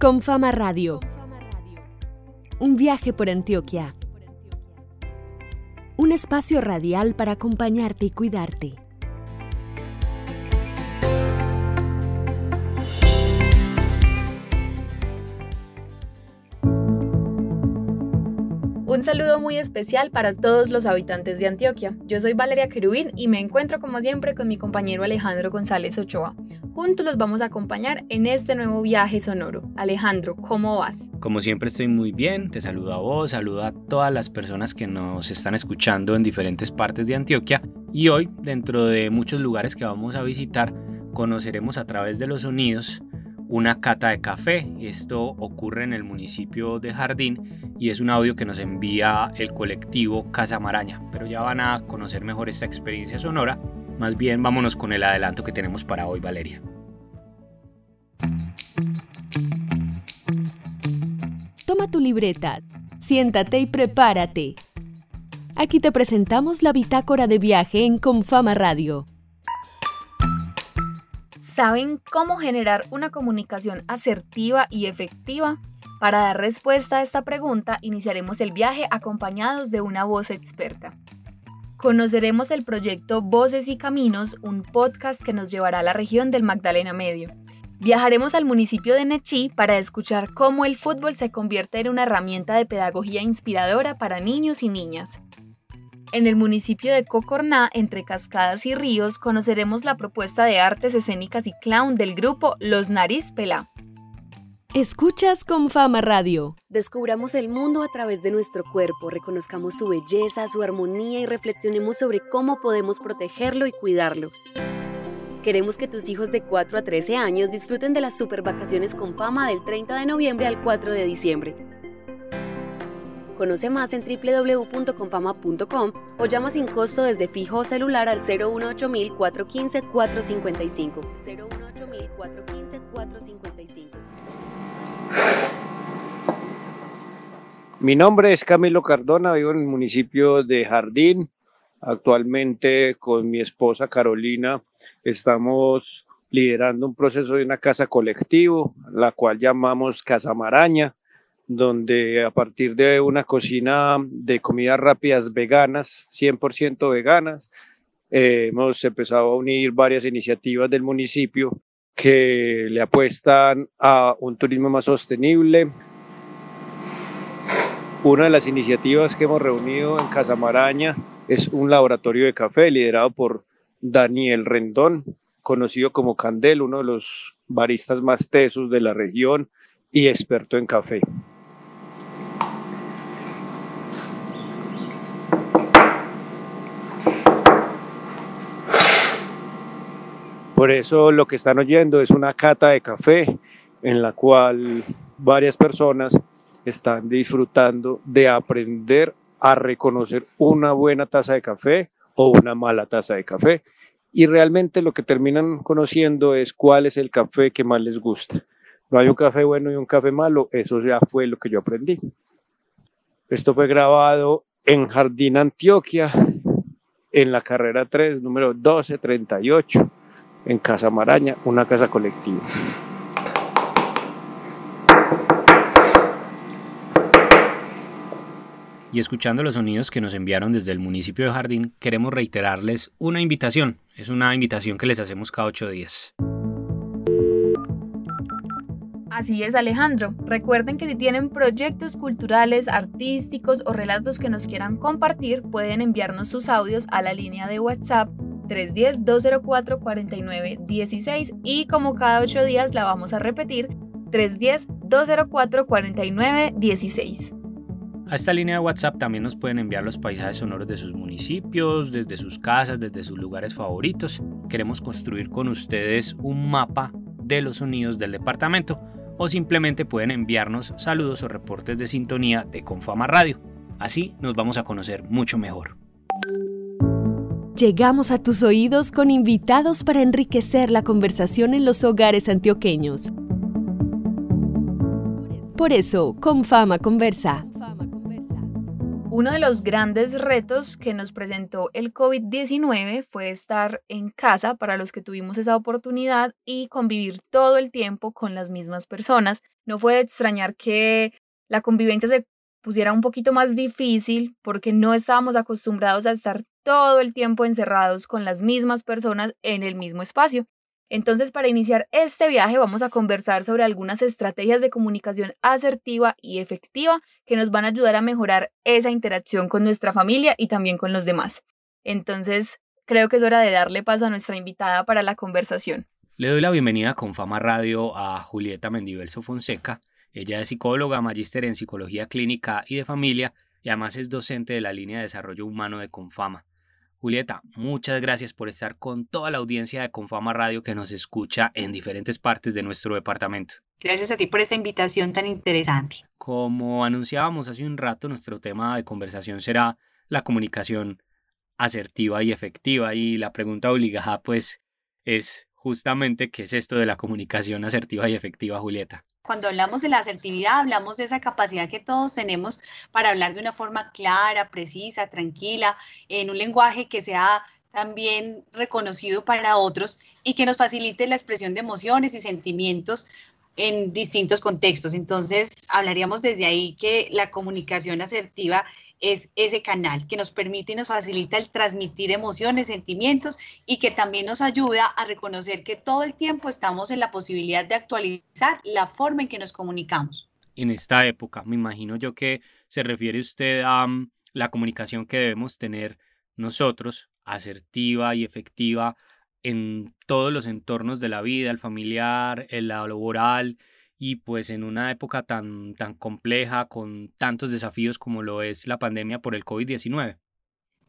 Con Fama Radio. Un viaje por Antioquia. Un espacio radial para acompañarte y cuidarte. Un saludo muy especial para todos los habitantes de Antioquia. Yo soy Valeria Querubín y me encuentro como siempre con mi compañero Alejandro González Ochoa. Juntos los vamos a acompañar en este nuevo viaje sonoro. Alejandro, ¿cómo vas? Como siempre estoy muy bien, te saludo a vos, saludo a todas las personas que nos están escuchando en diferentes partes de Antioquia y hoy, dentro de muchos lugares que vamos a visitar, conoceremos a través de los sonidos una cata de café. Esto ocurre en el municipio de Jardín y es un audio que nos envía el colectivo Casa Maraña. Pero ya van a conocer mejor esta experiencia sonora. Más bien vámonos con el adelanto que tenemos para hoy, Valeria. Tu libreta, siéntate y prepárate. Aquí te presentamos la bitácora de viaje en Confama Radio. ¿Saben cómo generar una comunicación asertiva y efectiva? Para dar respuesta a esta pregunta, iniciaremos el viaje acompañados de una voz experta. Conoceremos el proyecto Voces y Caminos, un podcast que nos llevará a la región del Magdalena Medio. Viajaremos al municipio de Nechí para escuchar cómo el fútbol se convierte en una herramienta de pedagogía inspiradora para niños y niñas. En el municipio de Cocorná, entre cascadas y ríos, conoceremos la propuesta de artes escénicas y clown del grupo Los Nariz Pelá. Escuchas con Fama Radio. Descubramos el mundo a través de nuestro cuerpo, reconozcamos su belleza, su armonía y reflexionemos sobre cómo podemos protegerlo y cuidarlo. Queremos que tus hijos de 4 a 13 años disfruten de las super vacaciones con Fama del 30 de noviembre al 4 de diciembre. Conoce más en www.confama.com o llama sin costo desde fijo o celular al 018 415 455. 018 415 455. Mi nombre es Camilo Cardona, vivo en el municipio de Jardín. Actualmente con mi esposa Carolina estamos liderando un proceso de una casa colectivo, la cual llamamos Casa Maraña donde a partir de una cocina de comidas rápidas veganas, 100% veganas, eh, hemos empezado a unir varias iniciativas del municipio que le apuestan a un turismo más sostenible. Una de las iniciativas que hemos reunido en Casamaraña es un laboratorio de café liderado por Daniel Rendón, conocido como Candel, uno de los baristas más tesos de la región y experto en café. Por eso lo que están oyendo es una cata de café en la cual varias personas están disfrutando de aprender a reconocer una buena taza de café o una mala taza de café. Y realmente lo que terminan conociendo es cuál es el café que más les gusta. No hay un café bueno y un café malo, eso ya fue lo que yo aprendí. Esto fue grabado en Jardín Antioquia, en la carrera 3, número 1238 en Casa Maraña, una casa colectiva. Y escuchando los sonidos que nos enviaron desde el municipio de Jardín, queremos reiterarles una invitación. Es una invitación que les hacemos cada ocho días. Así es, Alejandro. Recuerden que si tienen proyectos culturales, artísticos o relatos que nos quieran compartir, pueden enviarnos sus audios a la línea de WhatsApp 310-204-4916 y como cada ocho días la vamos a repetir, 310-204-4916. A esta línea de WhatsApp también nos pueden enviar los paisajes sonoros de sus municipios, desde sus casas, desde sus lugares favoritos. Queremos construir con ustedes un mapa de los sonidos del departamento o simplemente pueden enviarnos saludos o reportes de sintonía de Confama Radio. Así nos vamos a conocer mucho mejor. Llegamos a tus oídos con invitados para enriquecer la conversación en los hogares antioqueños. Por eso, con Fama Conversa. Uno de los grandes retos que nos presentó el COVID-19 fue estar en casa para los que tuvimos esa oportunidad y convivir todo el tiempo con las mismas personas. No fue de extrañar que la convivencia se pusiera un poquito más difícil porque no estábamos acostumbrados a estar todo el tiempo encerrados con las mismas personas en el mismo espacio. Entonces, para iniciar este viaje vamos a conversar sobre algunas estrategias de comunicación asertiva y efectiva que nos van a ayudar a mejorar esa interacción con nuestra familia y también con los demás. Entonces, creo que es hora de darle paso a nuestra invitada para la conversación. Le doy la bienvenida con Fama Radio a Julieta Mendivelso Fonseca. Ella es psicóloga, magíster en psicología clínica y de familia y además es docente de la línea de desarrollo humano de Confama. Julieta, muchas gracias por estar con toda la audiencia de Confama Radio que nos escucha en diferentes partes de nuestro departamento. Gracias a ti por esta invitación tan interesante. Como anunciábamos hace un rato, nuestro tema de conversación será la comunicación asertiva y efectiva y la pregunta obligada pues es justamente qué es esto de la comunicación asertiva y efectiva, Julieta cuando hablamos de la asertividad, hablamos de esa capacidad que todos tenemos para hablar de una forma clara, precisa, tranquila, en un lenguaje que sea también reconocido para otros y que nos facilite la expresión de emociones y sentimientos en distintos contextos. Entonces, hablaríamos desde ahí que la comunicación asertiva es ese canal que nos permite y nos facilita el transmitir emociones, sentimientos y que también nos ayuda a reconocer que todo el tiempo estamos en la posibilidad de actualizar la forma en que nos comunicamos. En esta época, me imagino yo que se refiere usted a mm, la comunicación que debemos tener nosotros, asertiva y efectiva en todos los entornos de la vida, el familiar, el laboral, y pues en una época tan, tan compleja, con tantos desafíos como lo es la pandemia por el COVID-19.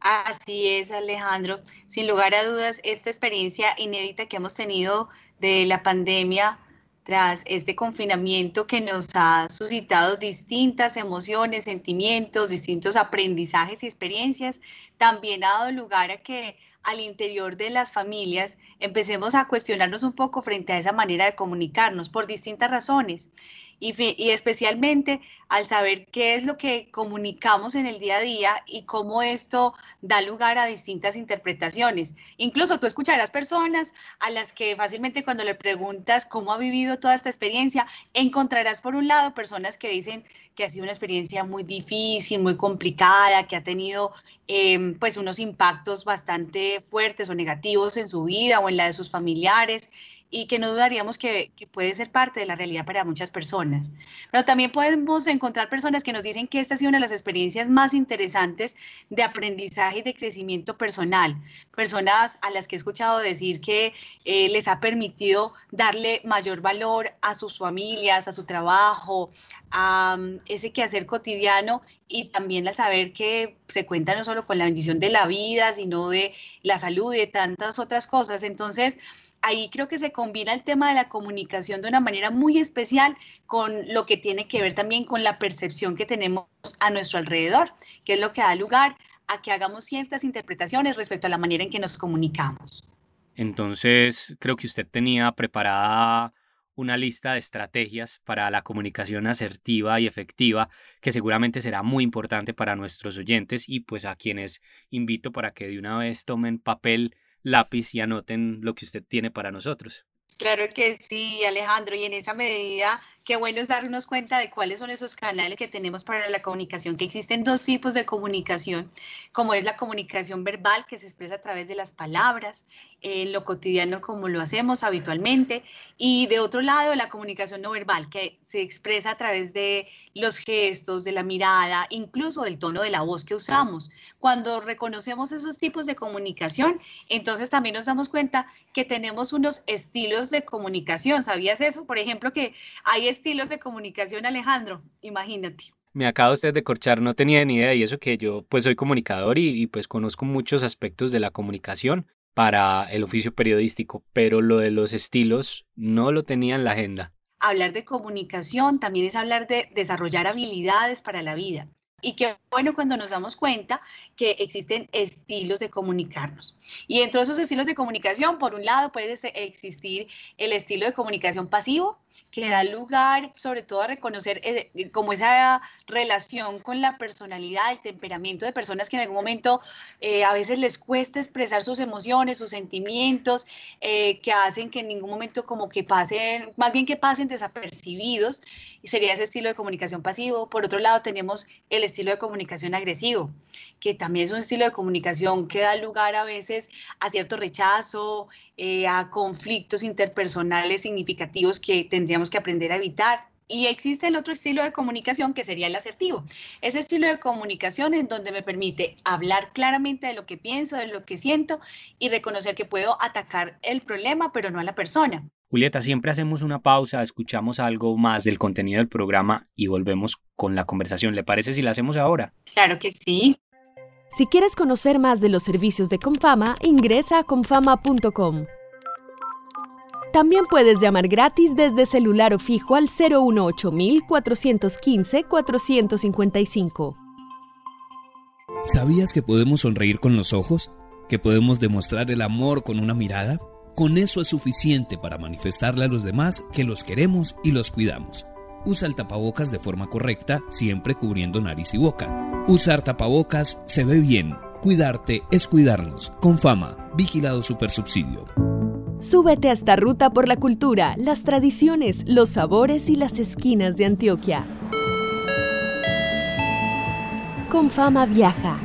Así es, Alejandro. Sin lugar a dudas, esta experiencia inédita que hemos tenido de la pandemia tras este confinamiento que nos ha suscitado distintas emociones, sentimientos, distintos aprendizajes y experiencias, también ha dado lugar a que al interior de las familias empecemos a cuestionarnos un poco frente a esa manera de comunicarnos por distintas razones y, especialmente al saber qué es lo que comunicamos en el día a día y cómo esto da lugar a distintas interpretaciones. Incluso tú escucharás personas a las que fácilmente cuando le preguntas cómo ha vivido toda esta experiencia, encontrarás por un lado personas que dicen que ha sido una experiencia muy difícil, muy complicada, que ha tenido em, pues unos impactos bastante fuertes o negativos en su vida o en la de sus familiares y que no dudaríamos que, puede ser parte de la realidad para muchas personas. Pero también podemos encontrar personas que nos dicen que esta ha sido una de las experiencias más interesantes de aprendizaje y de crecimiento personal. Personas a las que he escuchado decir que eh, les ha permitido darle mayor valor a sus familias, a su trabajo, a mm, ese quehacer cotidiano y también al saber que se cuenta no solo con la bendición de la vida, sino de la salud y de tantas otras cosas. Entonces, ahí creo que se combina el tema de la comunicación de una manera muy especial con lo que tiene que ver también con la percepción que tenemos a nuestro alrededor, que es lo que da lugar a que hagamos ciertas interpretaciones respecto a la manera en que nos comunicamos. Entonces, creo que usted tenía preparada una lista de estrategias para la comunicación asertiva y efectiva que seguramente será muy importante para nuestros oyentes y pues a quienes invito para que de una vez tomen papel lápiz y anoten lo que usted tiene para nosotros. Claro que sí, Alejandro, y en esa medida qué bueno es darnos cuenta de cuáles son esos canales que tenemos para la comunicación, que existen dos tipos de comunicación, como es la comunicación verbal que se expresa a través de las palabras, en lo cotidiano como lo hacemos habitualmente, y de otro lado la comunicación no verbal que se expresa a través de los gestos, de la mirada, incluso del tono de la voz que usamos. Cuando reconocemos esos tipos de comunicación, entonces también nos damos cuenta que tenemos unos estilos de comunicación. ¿Sabías eso? Por ejemplo, que hay estilos de comunicación, Alejandro, imagínate. Me acaba usted de corchar, no tenía ni idea y eso que yo pues soy comunicador y, pues conozco muchos aspectos de la comunicación para el oficio periodístico, pero lo de los estilos no lo tenía en la agenda. Hablar de comunicación también es hablar de desarrollar habilidades para la vida. Y qué bueno cuando nos damos cuenta que existen estilos de comunicarnos. Y dentro de esos estilos de comunicación, por un lado puede existir el estilo de comunicación pasivo, que da lugar sobre todo a reconocer eh, como esa relación con la personalidad, el temperamento de personas que en algún momento eh, a veces les cuesta expresar sus emociones, sus sentimientos, eh, que hacen que en ningún momento como que pasen, más bien que pasen desapercibidos, y sería ese estilo de comunicación pasivo. Por otro lado, tenemos el estilo de comunicación agresivo, que también es un estilo de comunicación que da lugar a veces a cierto rechazo, eh, a conflictos interpersonales significativos que tendríamos que aprender a evitar. Y existe el otro estilo de comunicación que sería el asertivo. Ese estilo de comunicación en donde me permite hablar claramente de lo que pienso, de lo que siento y reconocer que puedo atacar el problema, pero no a la persona. Julieta, siempre hacemos una pausa, escuchamos algo más del contenido del programa y volvemos con la conversación. ¿Le parece si la hacemos ahora? Claro que sí. Si quieres conocer más de los servicios de Confama, ingresa a confama.com. También puedes llamar gratis desde celular o fijo al 018 415 455. ¿Sabías que podemos sonreír con los ojos? ¿Que podemos demostrar el amor con una mirada? Con eso es suficiente para manifestarle a los demás que los queremos y los cuidamos. Usa el tapabocas de forma correcta, siempre cubriendo nariz y boca. Usar tapabocas se ve bien. Cuidarte es cuidarnos. Con fama, vigilado supersubsidio. Súbete a esta ruta por la cultura, las tradiciones, los sabores y las esquinas de Antioquia. Con fama viaja.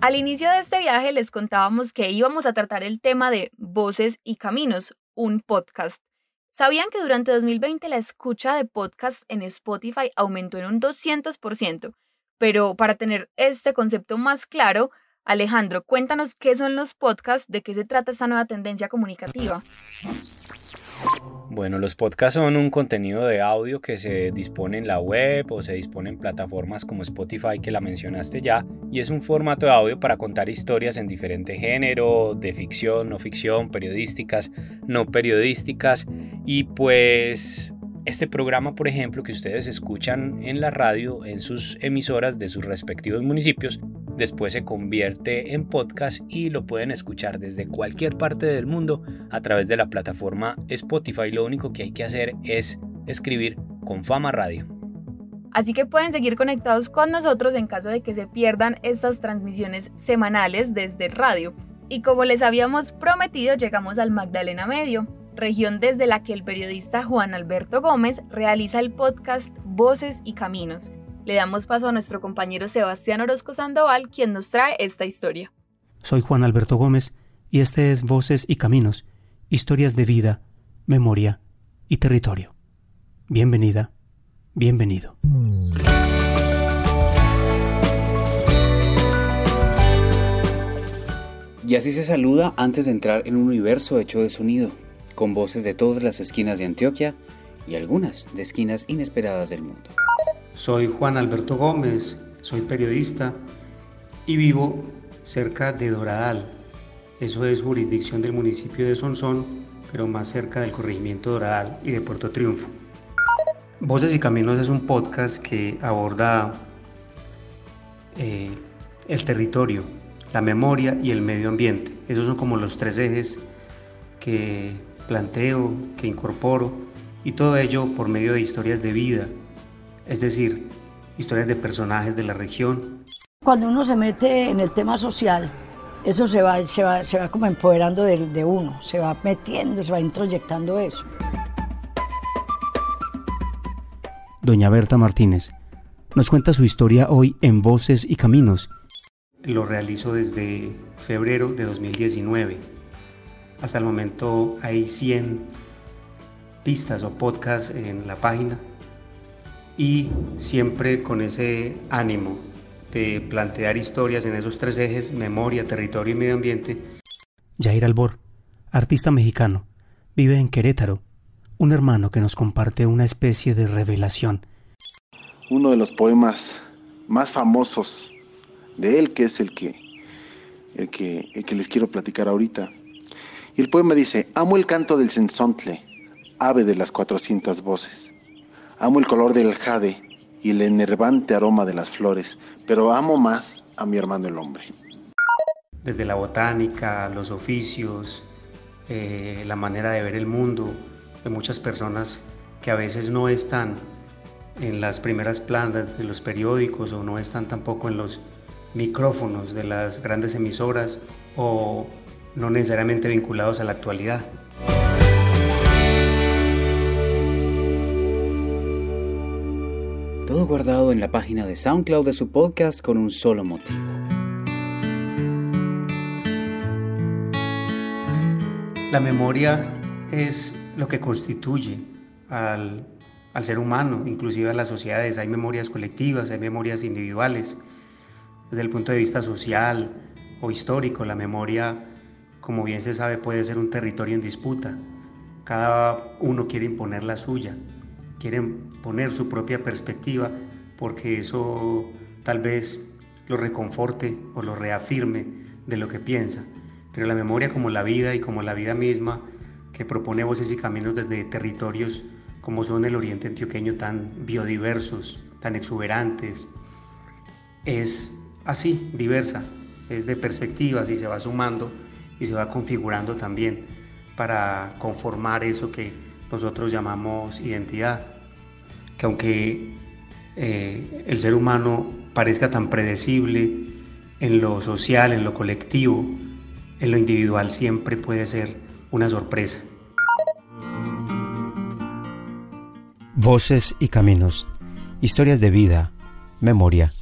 Al inicio de este viaje les contábamos que íbamos a tratar el tema de Voces y Caminos, un podcast. ¿Sabían que durante 2020 la escucha de podcast en Spotify aumentó en un 200%? Pero para tener este concepto más claro, Alejandro, cuéntanos qué son los podcasts, de qué se trata esta nueva tendencia comunicativa. Bueno, los podcasts son un contenido de audio que se dispone en la web o se dispone en plataformas como Spotify que la mencionaste ya y es un formato de audio para contar historias en diferente género, de ficción, no ficción, periodísticas, no periodísticas y pues este programa, por ejemplo, que ustedes escuchan en la radio, en sus emisoras de sus respectivos municipios, después se convierte en podcast y lo pueden escuchar desde cualquier parte del mundo a través de la plataforma Spotify. Lo único que hay que hacer es escribir con Fama Radio. Así que pueden seguir conectados con nosotros en caso de que se pierdan estas transmisiones semanales desde radio. Y como les habíamos prometido, llegamos al Magdalena Medio, región desde la que el periodista Juan Alberto Gómez realiza el podcast Voces y Caminos. Le damos paso a nuestro compañero Sebastián Orozco Sandoval, quien nos trae esta historia. Soy Juan Alberto Gómez y este es Voces y Caminos, historias de vida, memoria y territorio. Bienvenida, bienvenido. Y así se saluda antes de entrar en un universo hecho de sonido con voces de todas las esquinas de Antioquia y algunas de esquinas inesperadas del mundo. Soy Juan Alberto Gómez, soy periodista y vivo cerca de Doradal. Eso es jurisdicción del municipio de Sonsón, pero más cerca del corregimiento Doradal y de Puerto Triunfo. Voces y Caminos es un podcast que aborda eh, el territorio, la memoria y el medio ambiente. Esos son como los tres ejes que planteo, que incorporo, y todo ello por medio de historias de vida, es decir, historias de personajes de la región. Cuando uno se mete en el tema social, eso se va, se va, se va como empoderando de, de uno, se va metiendo, se va introyectando eso. Doña Berta Martínez nos cuenta su historia hoy en Voces y Caminos. Lo realizo desde febrero de 2019 hasta el momento hay 100 pistas o podcasts en la página y siempre con ese ánimo de plantear historias en esos tres ejes, memoria, territorio y medio ambiente. Jair Albor, artista mexicano, vive en Querétaro, un hermano que nos comparte una especie de revelación. Uno de los poemas más famosos de él, que es el que, el que, el que les quiero platicar ahorita, y el poema dice, amo el canto del sensontle, ave de las cuatrocientas voces. Amo el color del jade, y el enervante aroma de las flores, pero amo más a mi hermano el hombre. Desde la botánica, los oficios, eh, la manera de ver el mundo de muchas personas que a veces no están en las primeras planas de los periódicos o no están tampoco en los micrófonos de las grandes emisoras o no necesariamente vinculados a la actualidad. Todo guardado en la página de SoundCloud de su podcast con un solo motivo. La memoria es lo que constituye al, al ser humano, inclusive a las sociedades. Hay memorias colectivas, hay memorias individuales. Desde el punto de vista social o histórico, la memoria, como bien se sabe, puede ser un territorio en disputa. Cada uno quiere imponer la suya, quiere poner su propia perspectiva porque eso tal vez lo reconforte o lo reafirme de lo que piensa. Pero la memoria como la vida y como la vida misma que propone voces y caminos desde territorios como son el oriente antioqueño tan biodiversos, tan exuberantes, es así, diversa, es de perspectivas y se va sumando y se va configurando también para conformar eso que nosotros llamamos identidad, que aunque eh, el ser humano parezca tan predecible en lo social, en lo colectivo, en lo individual siempre puede ser una sorpresa. Voces y caminos, historias de vida, memoria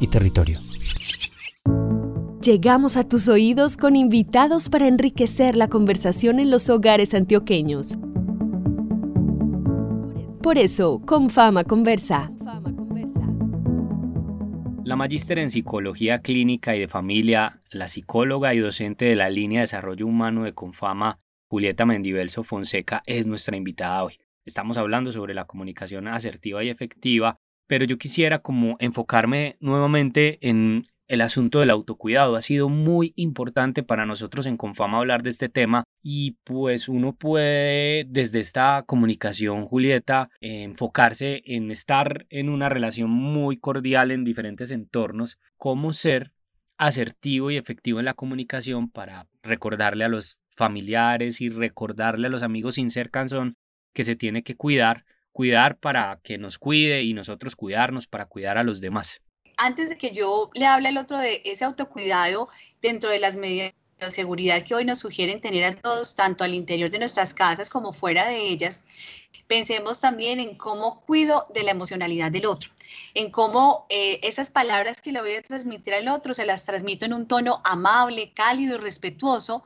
y territorio. Llegamos a tus oídos con invitados para enriquecer la conversación en los hogares antioqueños. Por eso, con Fama Conversa. La magíster en Psicología Clínica y de Familia, la psicóloga y docente de la línea de Desarrollo Humano de Confama, Julieta Mendivelso Fonseca, es nuestra invitada hoy. Estamos hablando sobre la comunicación asertiva y efectiva, pero yo quisiera como enfocarme nuevamente en el asunto del autocuidado. Ha sido muy importante para nosotros en Confama hablar de este tema y pues uno puede desde esta comunicación, Julieta, enfocarse en estar en una relación muy cordial en diferentes entornos, cómo ser asertivo y efectivo en la comunicación para recordarle a los familiares y recordarle a los amigos sin ser cansón que se tiene que cuidar, cuidar para que nos cuide y nosotros cuidarnos para cuidar a los demás. Antes de que yo le hable al otro de ese autocuidado dentro de las medidas de seguridad que hoy nos sugieren tener a todos, tanto al interior de nuestras casas como fuera de ellas, pensemos también en cómo cuido de la emocionalidad del otro, en cómo eh, esas palabras que le voy a transmitir al otro se las transmito en un tono amable, cálido y respetuoso,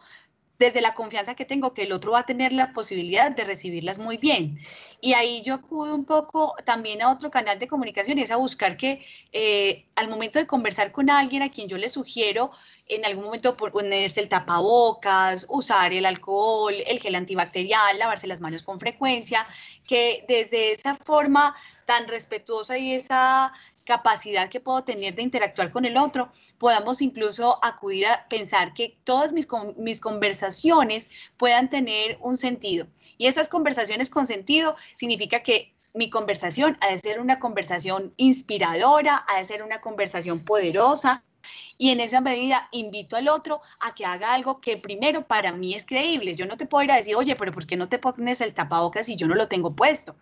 desde la confianza que tengo que el otro va a tener la posibilidad de recibirlas muy bien. Y ahí yo acudo un poco también a otro canal de comunicación y es a buscar que eh, al momento de conversar con alguien a quien yo le sugiero en algún momento ponerse el tapabocas, usar el alcohol, el gel antibacterial, lavarse las manos con frecuencia, que desde esa forma tan respetuosa y esa capacidad que puedo tener de interactuar con el otro, podamos incluso acudir a pensar que todas mis, mis conversaciones puedan tener un sentido. Y esas conversaciones con sentido significa que mi conversación ha de ser una conversación inspiradora, ha de ser una conversación poderosa, y en esa medida invito al otro a que haga algo que primero para mí es creíble. Yo no te puedo ir a decir, oye, pero ¿por qué no te pones el tapabocas si yo no lo tengo puesto?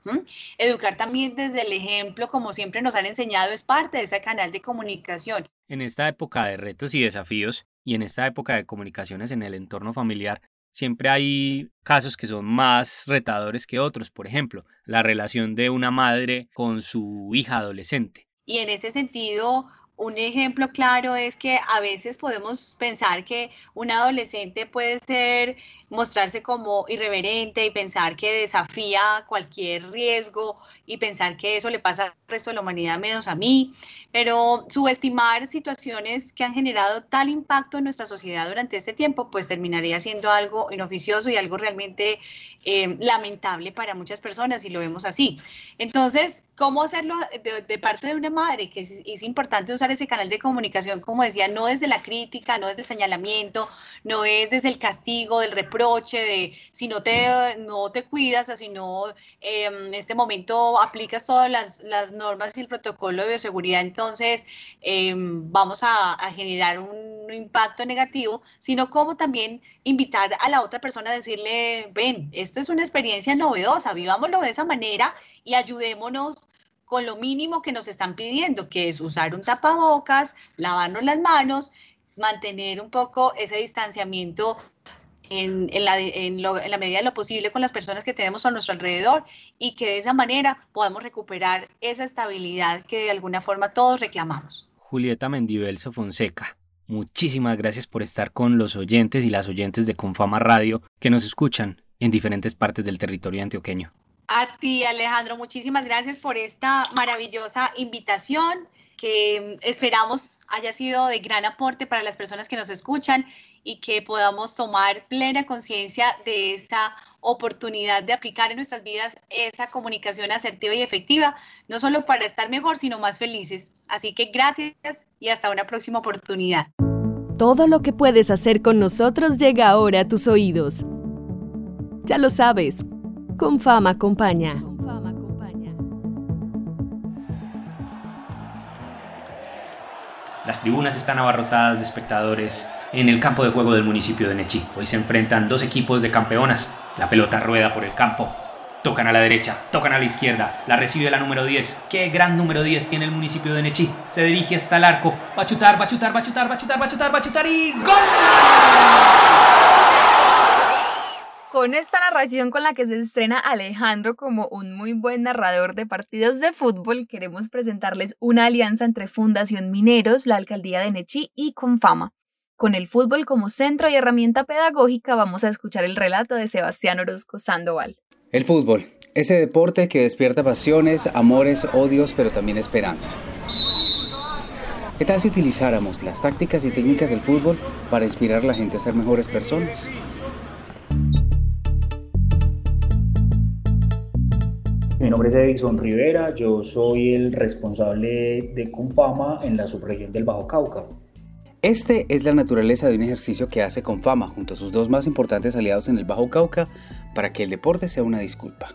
Educar también desde el ejemplo, como siempre nos han enseñado, es parte de ese canal de comunicación. En esta época de retos y desafíos y en esta época de comunicaciones en el entorno familiar, siempre hay casos que son más retadores que otros. Por ejemplo, la relación de una madre con su hija adolescente. Y en ese sentido, un ejemplo claro es que a veces podemos pensar que un adolescente puede ser mostrarse como irreverente y pensar que desafía cualquier riesgo y pensar que eso le pasa al resto de la humanidad menos a mí, pero subestimar situaciones que han generado tal impacto en nuestra sociedad durante este tiempo, pues terminaría siendo algo inoficioso y algo realmente eh, lamentable para muchas personas y lo vemos así. Entonces, ¿cómo hacerlo de, parte de una madre? Que es, importante usar ese canal de comunicación, como decía, no desde la crítica, no desde el señalamiento, no es desde el castigo, del reproche, de si no te, no te cuidas o si no em, en este momento aplicas todas las, las, normas y el protocolo de bioseguridad, em, vamos a generar un impacto negativo, sino como también invitar a la otra persona a decirle, ven, esto es una experiencia novedosa, vivámoslo de esa manera y ayudémonos con lo mínimo que nos están pidiendo, que es usar un tapabocas, lavarnos las manos, mantener un poco ese distanciamiento en, la, en, la, medida de lo posible con las personas que tenemos a nuestro alrededor y que de esa manera podamos recuperar esa estabilidad que de alguna forma todos reclamamos. Julieta Mendivelso Fonseca, muchísimas gracias por estar con los oyentes y las oyentes de Confama Radio que nos escuchan en diferentes partes del territorio antioqueño. A ti, Alejandro, muchísimas gracias por esta maravillosa invitación que esperamos haya sido de gran aporte para las personas que nos escuchan y que podamos tomar plena conciencia de esa oportunidad de aplicar en nuestras vidas esa comunicación asertiva y efectiva, no solo para estar mejor, sino más felices. Así que gracias y hasta una próxima oportunidad. Todo lo que puedes hacer con nosotros llega ahora a tus oídos. Ya lo sabes, con fama acompaña. Las tribunas están abarrotadas de espectadores en el campo de juego del municipio de Nechi. Hoy se enfrentan dos equipos de campeonas. La pelota rueda por el campo. Tocan a la derecha, tocan a la izquierda. La recibe la número 10. Qué gran número 10 tiene el municipio de Nechi. Se dirige hasta el arco. Va a chutar, va a chutar, va a chutar, va a chutar, va a chutar, va a chutar y ¡Gol! Con esta narración con la que se estrena Alejandro como un muy buen narrador de partidos de fútbol, queremos presentarles una alianza entre Fundación Mineros, la Alcaldía de Nechi y Confama. Con el fútbol como centro y herramienta pedagógica, vamos a escuchar el relato de Sebastián Orozco Sandoval. El fútbol, ese deporte que despierta pasiones, amores, odios, pero también esperanza. ¿Qué tal si utilizáramos las tácticas y técnicas del fútbol para inspirar a la gente a ser mejores personas? Mi nombre es Edison Rivera, yo soy el responsable de Confama en la subregión del Bajo Cauca. Este es la naturaleza de un ejercicio que hace Confama junto a sus dos más importantes aliados en el Bajo Cauca para que el deporte sea una disculpa.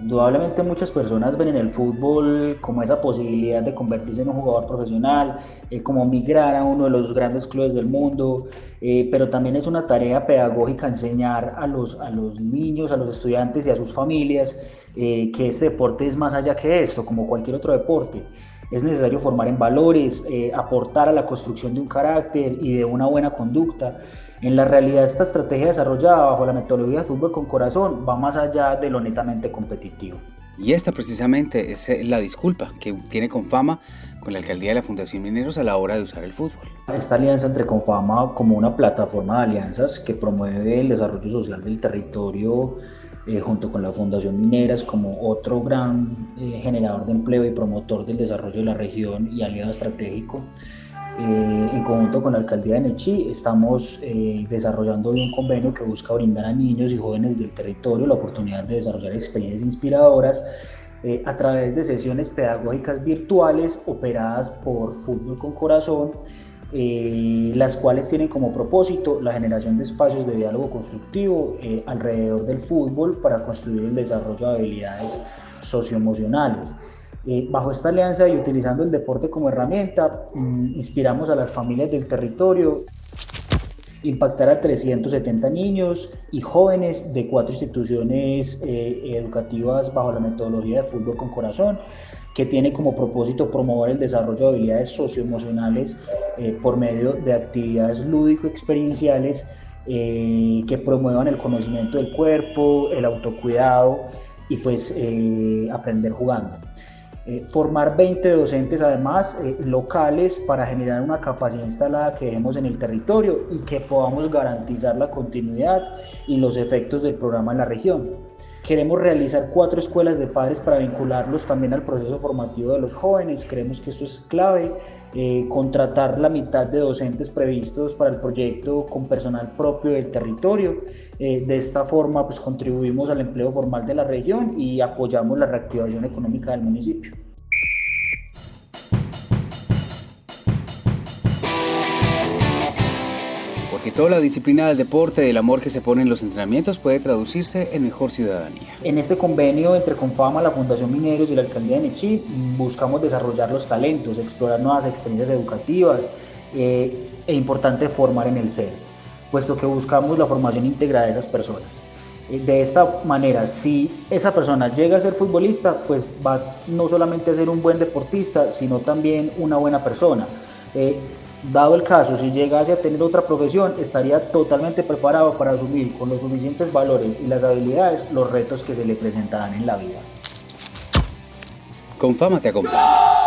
Indudablemente muchas personas ven en el fútbol como esa posibilidad de convertirse en un jugador profesional, eh, como migrar a uno de los grandes clubes del mundo, eh, pero también es una tarea pedagógica enseñar a los, a los niños, a los estudiantes y a sus familias eh, que este deporte es más allá que esto, como cualquier otro deporte. Es necesario formar en valores, aportar a la construcción de un carácter y de una buena conducta. En la realidad, esta estrategia desarrollada bajo la metodología de fútbol con corazón va más allá de lo netamente competitivo. Y esta precisamente es eh, la disculpa que tiene Confama con la alcaldía de la Fundación Mineros a la hora de usar el fútbol. Esta alianza entre Confama como una plataforma de alianzas que promueve el desarrollo social del territorio eh, junto con la Fundación Mineras como otro gran eh, generador de empleo y promotor del desarrollo de la región y aliado estratégico eh, en conjunto con la alcaldía de Nechi estamos eh, desarrollando un convenio que busca brindar a niños y jóvenes del territorio la oportunidad de desarrollar experiencias inspiradoras eh, a través de sesiones pedagógicas virtuales operadas por Fútbol con Corazón, las cuales tienen como propósito la generación de espacios de diálogo constructivo alrededor del fútbol para construir el desarrollo de habilidades socioemocionales. Eh, bajo esta alianza y utilizando el deporte como herramienta, mm, inspiramos a las familias del territorio impactar a 370 niños y jóvenes de cuatro instituciones eh, educativas bajo la metodología de fútbol con corazón, que tiene como propósito promover el desarrollo de habilidades socioemocionales eh, por medio de actividades lúdico-experienciales que promuevan el conocimiento del cuerpo, el autocuidado y pues aprender jugando. Eh, formar 20 docentes además eh, locales para generar una capacidad instalada que dejemos en el territorio y que podamos garantizar la continuidad y los efectos del programa en la región. Queremos realizar cuatro escuelas de padres para vincularlos también al proceso formativo de los jóvenes. Creemos que esto es clave. Eh, contratar la mitad de docentes previstos para el proyecto con personal propio del territorio. Eh, de esta forma, pues contribuimos al empleo formal de la región y apoyamos la reactivación económica del municipio. Porque toda la disciplina del deporte, del amor que se pone en los entrenamientos puede traducirse en mejor ciudadanía. En este convenio entre Confama, la Fundación Mineros y la Alcaldía de Nechí buscamos desarrollar los talentos, explorar nuevas experiencias educativas eh, e importante formar en el ser puesto que buscamos la formación íntegra de esas personas. Eh, de esta manera, si esa persona llega a ser futbolista, pues va no solamente a ser un buen deportista, sino también una buena persona. Eh, dado el caso, si llegase a tener otra profesión, estaría totalmente preparado para asumir con los suficientes valores y las habilidades los retos que se le presentarán en la vida. Con fama te acompaña.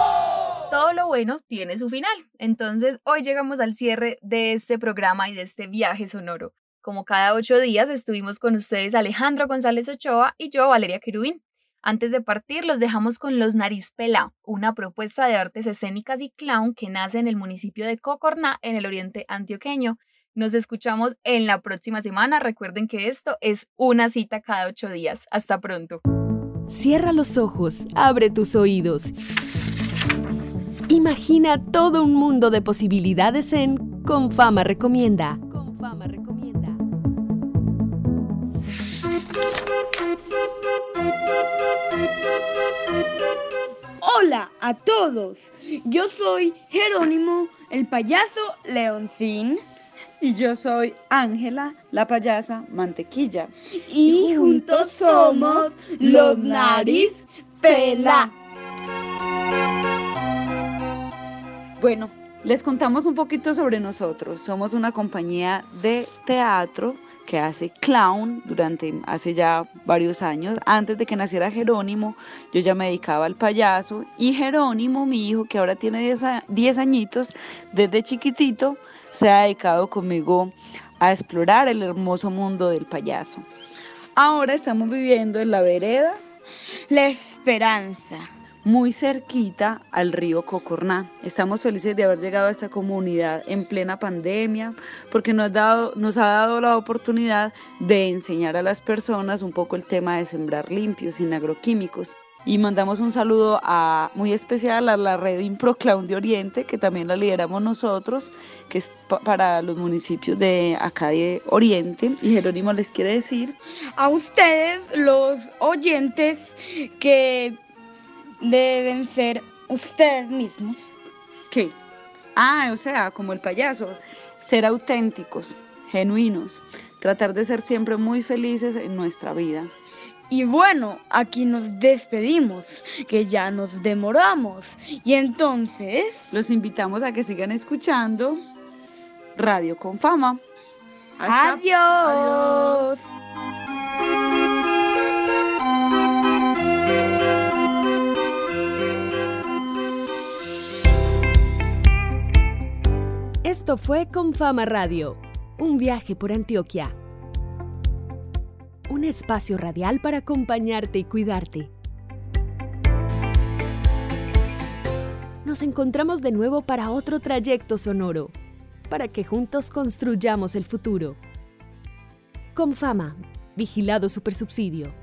Todo lo bueno tiene su final. Entonces, hoy llegamos al cierre de este programa y de este viaje sonoro. Como cada ocho días estuvimos con ustedes Alejandro González Ochoa y yo, Valeria Querubín. Antes de partir, los dejamos con Los Nariz Pelá, una propuesta de artes escénicas y clown que nace en el municipio de Cocorná, en el oriente antioqueño. Nos escuchamos en la próxima semana. Recuerden que esto es una cita cada ocho días. Hasta pronto. Cierra los ojos, abre tus oídos. Imagina todo un mundo de posibilidades en Con Fama Recomienda. Con Fama Recomienda. Hola a todos, yo soy Jerónimo, el payaso Leoncín. Y yo soy Ángela, la payasa Mantequilla. Y, juntos somos los Nariz Pela. Bueno, les contamos un poquito sobre nosotros. Somos una compañía de teatro que hace clown durante hace ya varios años. Antes de que naciera Jerónimo, yo ya me dedicaba al payaso y Jerónimo, mi hijo, que ahora tiene 10 añitos, desde chiquitito se ha dedicado conmigo a explorar el hermoso mundo del payaso. Ahora estamos viviendo en la vereda La Esperanza muy cerquita al río Cocorná. Estamos felices de haber llegado a esta comunidad en plena pandemia porque nos, dado, nos ha dado la oportunidad de enseñar a las personas un poco el tema de sembrar limpio, sin agroquímicos. Y mandamos un saludo a, muy especial a la red Improclown de Oriente, que también la lideramos nosotros, que es para los municipios de acá de Oriente. Y Jerónimo les quiere decir. A ustedes, los oyentes, que deben ser ustedes mismos. ¿Qué? Ah, o sea, como el payaso, ser auténticos, genuinos, tratar de ser siempre muy felices en nuestra vida. Y bueno, aquí nos despedimos, que ya nos demoramos. Y entonces... Los invitamos a que sigan escuchando Radio con Fama. Adiós. Esto fue Con Fama Radio, un viaje por Antioquia. Un espacio radial para acompañarte y cuidarte. Nos encontramos de nuevo para otro trayecto sonoro, para que juntos construyamos el futuro. Con Fama, vigilado supersubsidio.